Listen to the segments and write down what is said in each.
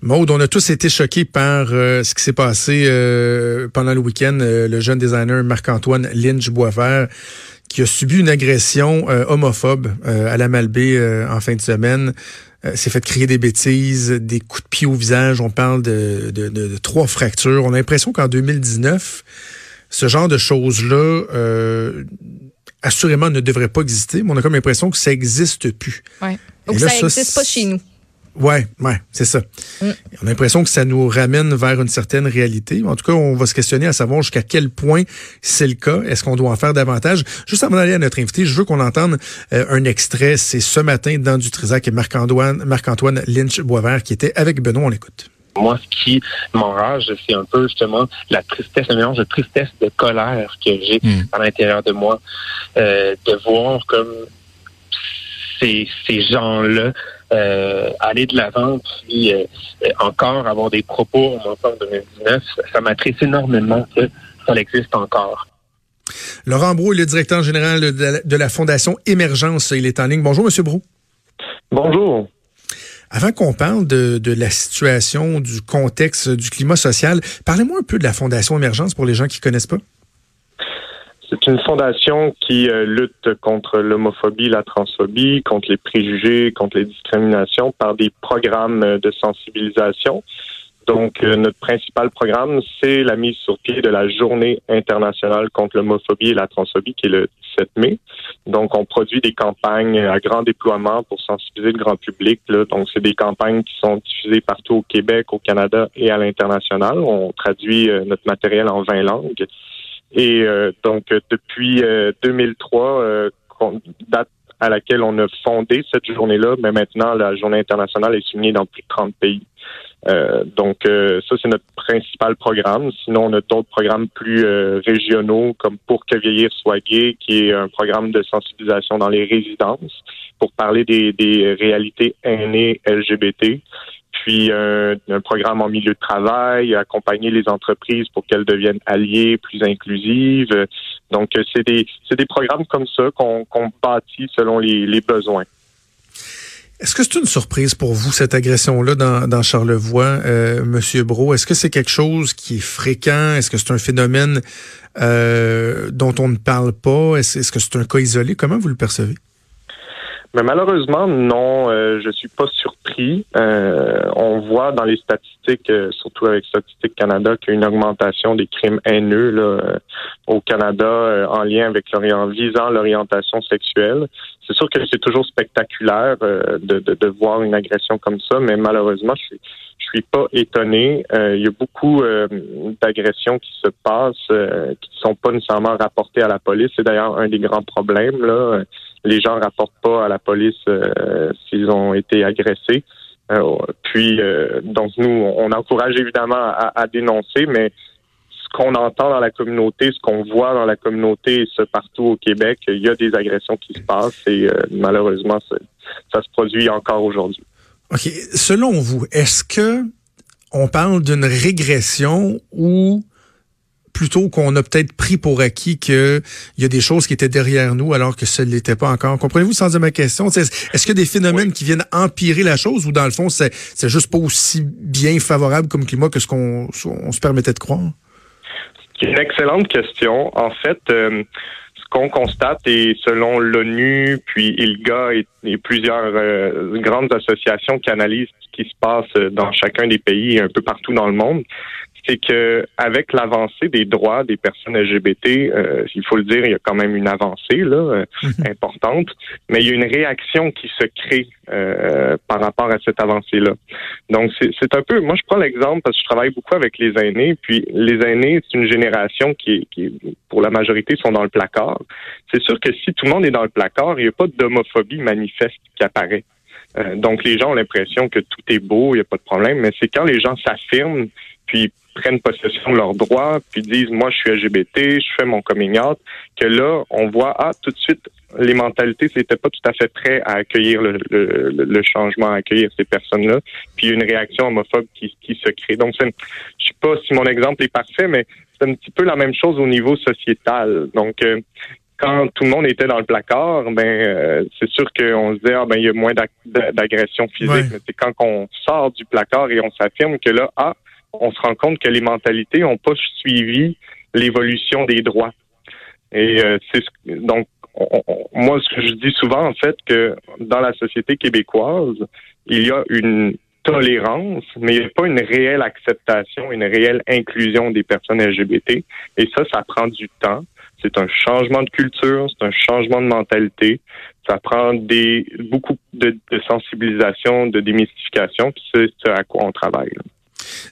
Maude, on a tous été choqués par euh, ce qui s'est passé euh, pendant le week-end. Euh, le jeune designer Marc-Antoine Lynch Boisvert qui a subi une agression homophobe à la Malbaie en fin de semaine. s'est fait crier des bêtises, des coups de pied au visage. On parle de, de, de, de trois fractures. On a l'impression qu'en 2019, ce genre de choses-là assurément ne devrait pas exister, mais on a comme l'impression que ça n'existe plus. Ouais. Donc ça n'existe pas chez nous. Ouais, ouais, c'est ça. Mm. On a l'impression que ça nous ramène vers une certaine réalité. En tout cas, on va se questionner à savoir jusqu'à quel point c'est le cas. Est-ce qu'on doit en faire davantage? Juste avant d'aller à notre invité, je veux qu'on entende euh, un extrait. C'est ce matin dans du Trisac et Marc-Antoine Marc -Antoine Lynch Boisvert qui était avec Benoît. On l'écoute. Moi, ce qui m'enrage, c'est un peu justement la tristesse, un mélange de tristesse, de colère que j'ai mm. à l'intérieur de moi, euh, de voir comme ces, ces gens-là euh, aller de l'avant, puis euh, encore avoir des propos en en 2019, ça m'attriste énormément que ça existe encore. Laurent Brou, le directeur général de la, Fondation Émergence, il est en ligne. Bonjour, Monsieur Brou. Bonjour. Avant qu'on parle de, de, la situation, du contexte, du climat social, parlez-moi un peu de la Fondation Émergence pour les gens qui connaissent pas. C'est une fondation qui euh, lutte contre l'homophobie, la transphobie, contre les préjugés, contre les discriminations par des programmes euh, de sensibilisation. Donc, euh, notre principal programme, c'est la mise sur pied de la Journée internationale contre l'homophobie et la transphobie, qui est le 7 mai. Donc, on produit des campagnes à grand déploiement pour sensibiliser le grand public. Là. Donc, c'est des campagnes qui sont diffusées partout au Québec, au Canada et à l'international. On traduit notre matériel en 20 langues. Et euh, donc, depuis 2003, euh, euh, date à laquelle on a fondé cette journée-là, mais maintenant, la journée internationale est signée dans plus de 30 pays. Euh, donc, ça, c'est notre principal programme. Sinon, on a d'autres programmes plus régionaux, comme Pour que vieillir soit gay, qui est un programme de sensibilisation dans les résidences pour parler des, des réalités aînées LGBT un, programme en milieu de travail, accompagner les entreprises pour qu'elles deviennent alliées, plus inclusives. Donc, c'est des, programmes comme ça qu'on bâtit selon les, besoins. Est-ce que c'est une surprise pour vous, cette agression-là dans, Charlevoix, euh, Monsieur Bro? Est-ce que c'est quelque chose qui est fréquent? Est-ce que c'est un phénomène euh, dont on ne parle pas? Est-ce que c'est un cas isolé? Comment vous le percevez? Mais malheureusement, non, euh, je suis pas surpris. Euh, on voit dans les statistiques, euh, surtout avec Statistique Canada, qu'il y a une augmentation des crimes haineux là, euh, au Canada en lien avec l'orient visant l'orientation sexuelle. C'est sûr que c'est toujours spectaculaire de, de, de, voir une agression comme ça, mais malheureusement, je suis je suis pas étonné. il y a beaucoup d'agressions qui se passent, qui ne sont pas nécessairement rapportées à la police. C'est d'ailleurs un des grands problèmes là les gens rapportent pas à la police euh, s'ils ont été agressés. Euh, puis, euh, donc nous, on encourage évidemment à, dénoncer, mais ce qu'on entend dans la communauté, ce qu'on voit dans la communauté, ce partout au Québec, il y a des agressions qui se passent et malheureusement, ça se produit encore aujourd'hui. OK. Selon vous, est-ce que on parle d'une régression ou plutôt qu'on a peut-être pris pour acquis qu'il y a des choses qui étaient derrière nous alors que ce n'était pas encore. Comprenez-vous sans dire ma question? Est-ce qu'il y a des phénomènes qui viennent empirer la chose ou dans le fond, c'est juste pas aussi bien favorable comme climat que ce qu'on se permettait de croire? C'est une excellente question. En fait, euh, ce qu'on constate, et selon l'ONU, puis ILGA et, plusieurs euh, grandes associations qui analysent ce qui se passe dans chacun des pays et un peu partout dans le monde, c'est que avec l'avancée des droits des personnes LGBT, euh, il faut le dire, il y a quand même une avancée là euh, mhm. importante, mais il y a une réaction qui se crée euh, par rapport à cette avancée-là. Donc c'est un peu, moi je prends l'exemple parce que je travaille beaucoup avec les aînés, puis les aînés c'est une génération qui, qui pour la majorité sont dans le placard. C'est sûr que si tout le monde est dans le placard, il n'y a pas d'homophobie manifeste qui apparaît. donc les gens ont l'impression que tout est beau, il n'y a pas de problème, mais c'est quand les gens s'affirment puis prennent possession de leurs droits, puis disent moi je suis LGBT, je fais mon coming out, que là on voit ah tout de suite les mentalités c'était pas tout à fait prêt à accueillir le, le, changement, à accueillir ces personnes-là, puis une réaction homophobe qui, qui se crée. Donc je sais pas si mon exemple est parfait, mais c'est un petit peu la même chose au niveau sociétal. Donc euh, quand tout le monde était dans le placard, ben euh, c'est sûr qu'on se disait ah ben il y a moins d'agression physique. Mais c'est quand on sort du placard et on s'affirme que là ah on se rend compte que les mentalités n'ont pas suivi l'évolution des droits. Et euh, c'est donc moi ce que je dis souvent en fait que dans la société québécoise il y a une tolérance, mais il n'y a pas une réelle acceptation, une réelle inclusion des personnes LGBT. Et ça, ça prend du temps. C'est un changement de culture, c'est un changement de mentalité. Ça prend des beaucoup de, sensibilisation, de démystification, c'est ce à quoi on travaille.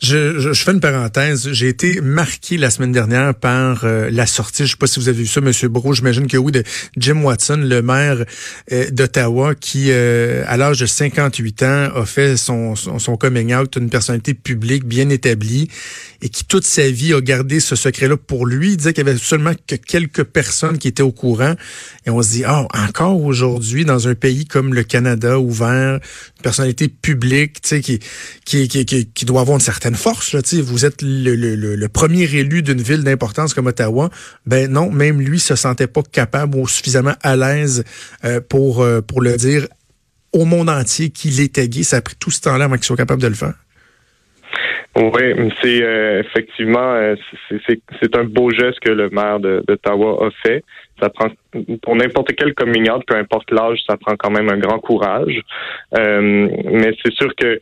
Je, je, fais une parenthèse. J'ai été marqué la semaine dernière par euh, la sortie, je sais pas si vous avez vu ça, Monsieur Bro, j'imagine que oui, de Jim Watson, le maire euh, d'Ottawa, qui, euh, à l'âge de 58 ans, a fait son, son, son, coming out, une personnalité publique bien établie, et qui toute sa vie a gardé ce secret-là pour lui. Il disait qu'il y avait seulement que quelques personnes qui étaient au courant. Et on se dit, ah, encore aujourd'hui, dans un pays comme le Canada, ouvert, une personnalité publique, tu sais, qui, qui, qui, qui, qui doit avoir une certaine force. Là, vous êtes le, premier élu d'une ville d'importance comme Ottawa. Ben non, même lui se sentait pas capable ou suffisamment à l'aise euh, pour, euh, pour le dire au monde entier qu'il était gay. Ça a pris tout ce temps-là avant qu'il soit capable de le faire. Oui, c'est euh, effectivement c'est un beau geste que le maire d'Ottawa a fait. Ça prend pour n'importe quel coming peu importe l'âge, ça prend quand même un grand courage. mais c'est sûr que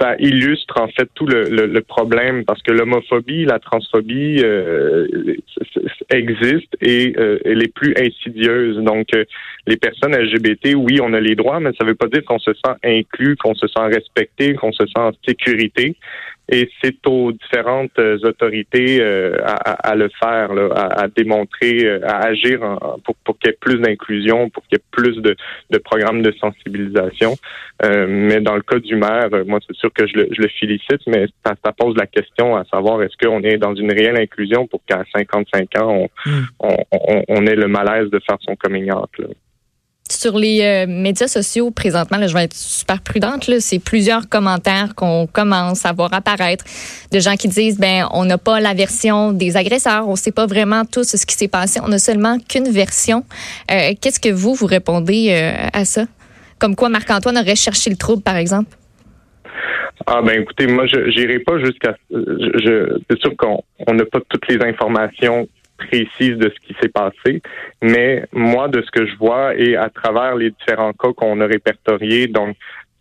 ça illustre en fait tout le, le, problème parce que l'homophobie, la transphobie euh, existe et euh, elle est plus insidieuse. Donc, euh, les personnes LGBT, oui, on a les droits, mais ça ne veut pas dire qu'on se sent inclus, qu'on se sent respecté, qu'on se sent en sécurité. Et c'est aux différentes autorités à, le faire, à, démontrer, à agir pour, pour qu'il y ait plus d'inclusion, pour qu'il y ait plus de, de programmes de sensibilisation. mais dans le cas du maire, moi, c'est sûr que je le, je le félicite, mais ça, ça, pose la question à savoir est-ce qu'on est dans une réelle inclusion pour qu'à 55 ans, hmm. on, on, on, ait le malaise de faire son coming out. Sur les euh, médias sociaux, présentement, là, je vais être super prudente. C'est plusieurs commentaires qu'on commence à voir apparaître. De gens qui disent ben on n'a pas la version des agresseurs, on ne sait pas vraiment tout ce qui s'est passé, on n'a seulement qu'une version. Euh, qu'est-ce que vous vous répondez euh, à ça? Comme quoi Marc-Antoine aurait cherché le trouble, par exemple? Ah ben écoutez, moi je n'irai pas jusqu'à c'est sûr qu'on n'a pas toutes les informations précises de ce qui s'est passé, mais moi de ce que je vois et à travers les différents cas qu'on a répertoriés, donc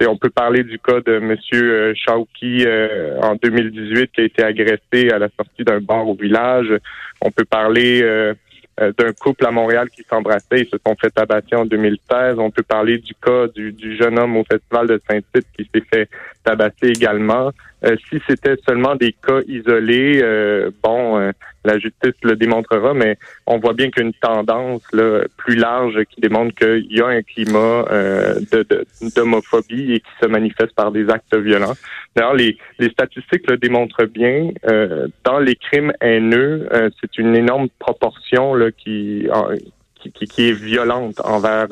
on peut parler du cas de M. Euh, Chauki euh, en 2018 qui a été agressé à la sortie d'un bar au village. On peut parler euh, euh, d'un couple à Montréal qui s'embrassait. Ils se sont fait tabasser en 2016. On peut parler du cas du, jeune homme au Festival de Saint-Tite qui s'est fait tabasser également. Euh, si c'était seulement des cas isolés, euh, bon, euh, la justice le démontrera, mais on voit bien qu'il y a une tendance là, plus large qui démontre qu'il y a un climat d'homophobie de, et qui se manifeste par des actes violents. D'ailleurs, les, les statistiques le démontrent bien. dans les crimes haineux, c'est une énorme proportion là, qui, qui, qui, est violente envers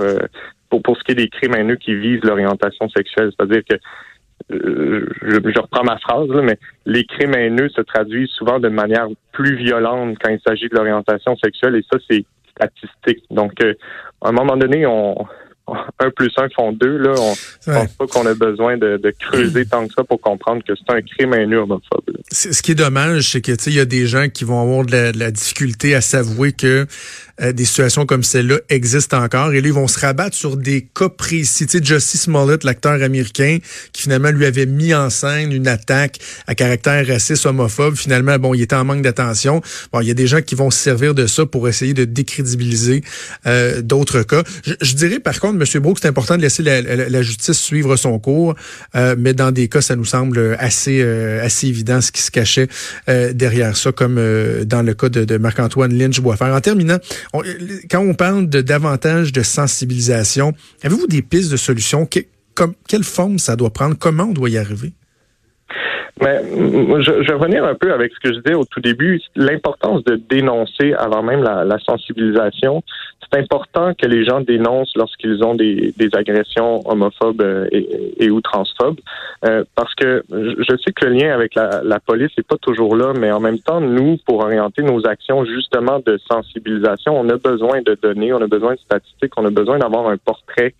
pour, pour ce qui est des crimes haineux qui visent l'orientation sexuelle. C'est-à-dire que euh, je, reprends ma phrase, mais les crimes haineux se traduisent souvent de manière plus violente quand il s'agit de l'orientation sexuelle et ça, c'est statistique. Donc, euh, à un moment donné, on, un plus un font deux. Là, on ne pense pas qu'on a besoin de, creuser tant que ça pour comprendre que c'est un crime haineux homophobe. Ce qui est dommage, c'est que il y a des gens qui vont avoir de la difficulté à s'avouer que euh, des situations comme celle-là existent encore. Et là, ils vont se rabattre sur des cas précis. Tu sais, l'acteur américain, qui finalement lui avait mis en scène une attaque à caractère raciste, homophobe. Finalement, bon, il était en manque d'attention. Bon, il y a des gens qui vont se servir de ça pour essayer de décrédibiliser euh, d'autres cas. Je, dirais, par contre, M. Brooks, c'est important de laisser la, justice suivre son cours, euh, mais dans des cas, ça nous semble assez assez évident ce qui se cachait derrière ça, comme dans le cas de, de Marc-Antoine Lynch-Boisfer. En terminant, quand on parle de davantage de sensibilisation, avez-vous des pistes de solutions? quelle forme ça doit prendre? Comment on doit y arriver? Mais je, je, vais revenir un peu avec ce que je disais au tout début, l'importance de dénoncer avant même la, la sensibilisation. C'est important que les gens dénoncent lorsqu'ils ont des, des, agressions homophobes euh, et, et ou transphobes, euh, parce que je sais que le lien avec la, la police n'est pas toujours là, mais en même temps, nous, pour orienter nos actions justement de sensibilisation, on a besoin de données, on a besoin de statistiques, on a besoin d'avoir un portrait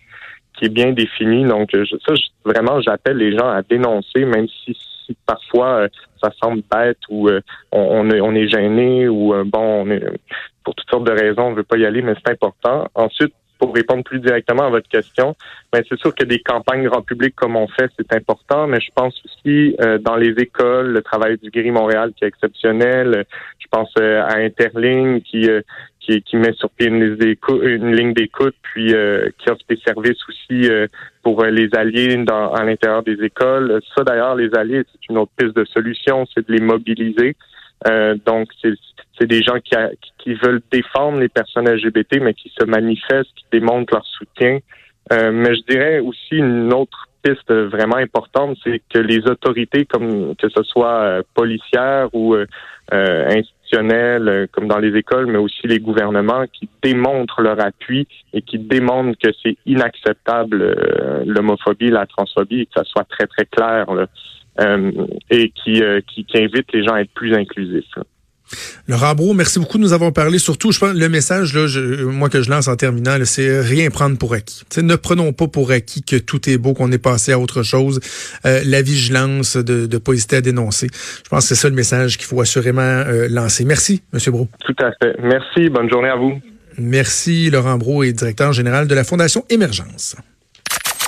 qui est bien défini. Donc, ça, vraiment, j'appelle les gens à dénoncer, même si parfois euh, ça semble bête ou euh, on, est, on est gêné ou euh, bon, on est, pour toutes sortes de raisons, on veut pas y aller, mais c'est important. Ensuite, pour répondre plus directement à votre question, mais ben, c'est sûr que des campagnes grand public comme on fait, c'est important, mais je pense aussi dans les écoles, le travail du Gris Montréal qui est exceptionnel. Je pense à Interling qui qui, met sur pied une, ligne d'écoute, puis euh, qui offre des services aussi euh, pour euh, les alliés dans, à l'intérieur des écoles. Ça, d'ailleurs, les alliés, c'est une autre piste de solution, c'est de les mobiliser. donc, c'est des gens qui, qui veulent défendre les personnes LGBT, mais qui se manifestent, qui démontrent leur soutien. mais je dirais aussi une autre piste vraiment importante, c'est que les autorités, comme que ce soit policières ou euh, euh, comme dans les écoles, mais aussi les gouvernements qui démontrent leur appui et qui démontrent que c'est inacceptable euh, l'homophobie, la transphobie, et que ça soit très, très clair, euh, et qui, qui, qui, invite les gens à être plus inclusifs. Laurent Brault, merci beaucoup de nous avoir parlé. Surtout, je pense le message, là, moi que je lance en terminant, c'est rien prendre pour acquis. ne prenons pas pour acquis que tout est beau, qu'on est passé à autre chose. Euh, la vigilance, de ne pas hésiter à dénoncer. Je pense que c'est ça le message qu'il faut assurément euh, lancer. Merci, M. Brault. Tout à fait. Merci. Bonne journée à vous. Merci. Laurent Brault est directeur général de la Fondation Émergence.